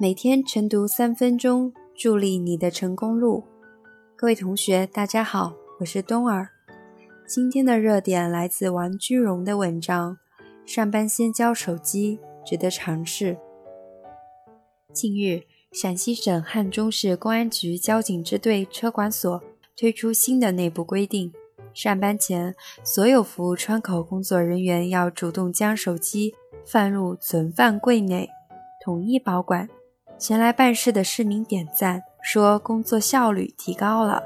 每天晨读三分钟，助力你的成功路。各位同学，大家好，我是冬儿。今天的热点来自王君荣的文章：上班先交手机，值得尝试。近日，陕西省汉中市公安局交警支队车管所推出新的内部规定：上班前，所有服务窗口工作人员要主动将手机放入存放柜内，统一保管。前来办事的市民点赞，说工作效率提高了。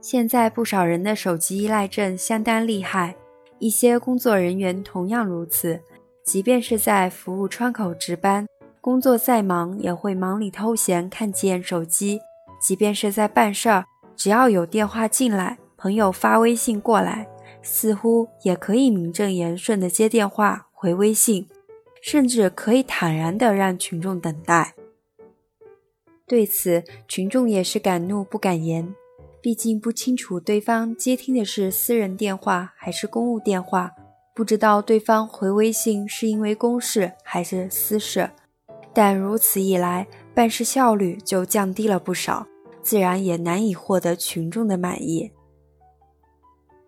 现在不少人的手机依赖症相当厉害，一些工作人员同样如此。即便是在服务窗口值班，工作再忙也会忙里偷闲看见手机；即便是在办事儿。只要有电话进来，朋友发微信过来，似乎也可以名正言顺地接电话、回微信，甚至可以坦然地让群众等待。对此，群众也是敢怒不敢言，毕竟不清楚对方接听的是私人电话还是公务电话，不知道对方回微信是因为公事还是私事。但如此一来，办事效率就降低了不少。自然也难以获得群众的满意。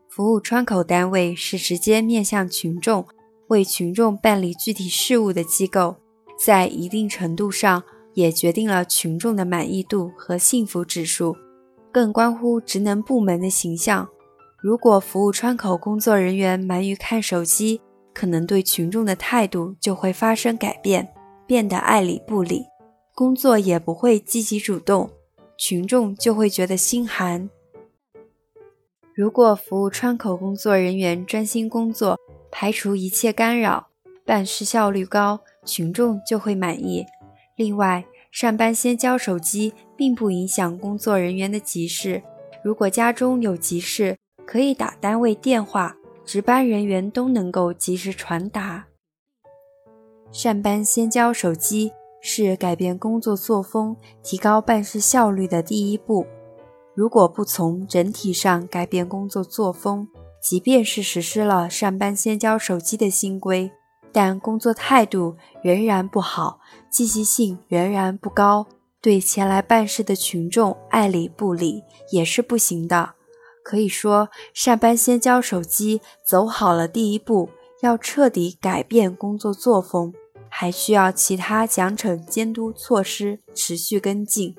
服务窗口单位是直接面向群众、为群众办理具体事务的机构，在一定程度上也决定了群众的满意度和幸福指数，更关乎职能部门的形象。如果服务窗口工作人员忙于看手机，可能对群众的态度就会发生改变，变得爱理不理，工作也不会积极主动。群众就会觉得心寒。如果服务窗口工作人员专心工作，排除一切干扰，办事效率高，群众就会满意。另外，上班先交手机，并不影响工作人员的急事。如果家中有急事，可以打单位电话，值班人员都能够及时传达。上班先交手机。是改变工作作风、提高办事效率的第一步。如果不从整体上改变工作作风，即便是实施了上班先交手机的新规，但工作态度仍然不好，积极性仍然不高，对前来办事的群众爱理不理，也是不行的。可以说，上班先交手机走好了第一步，要彻底改变工作作风。还需要其他奖惩监督措施持续跟进。